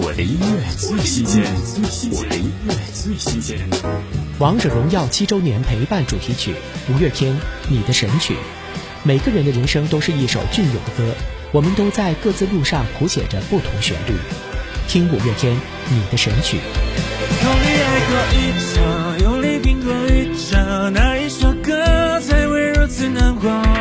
我的音乐最新鲜，我的音乐最新鲜。王者荣耀七周年陪伴主题曲，五月天《你的神曲》。每个人的人生都是一首隽永的歌，我们都在各自路上谱写着不同旋律。听五月天《你的神曲》。用力爱过一场，用力拼过一场，哪一首歌才会如此难忘？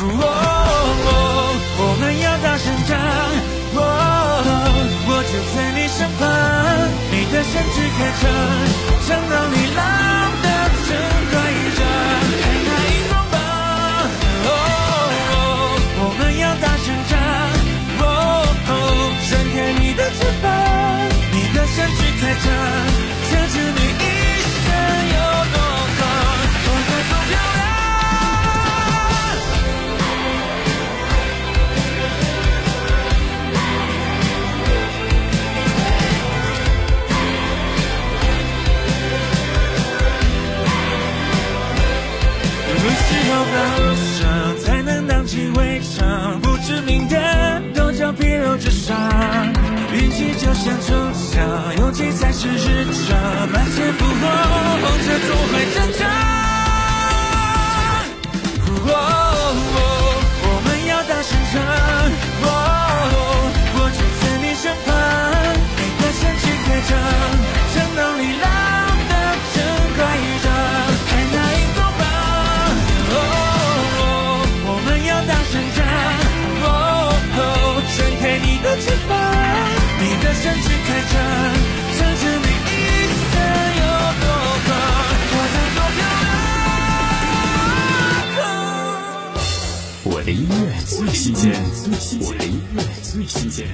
哦我们要大声唱，哦，我就在你身旁，你的身躯开场，唱到你浪的真快一张，看那荧光棒。哦，我们要大声唱，哦，伸开你的翅膀，你的身躯开场，遮住你什么时候路上才能荡起围场？不知名的都叫皮肉之伤。运气就像抽奖，勇气才是日常。满天烽火，向，着你一生有多狂，我在多漂亮。我的音乐最新鲜，我的音乐最新鲜。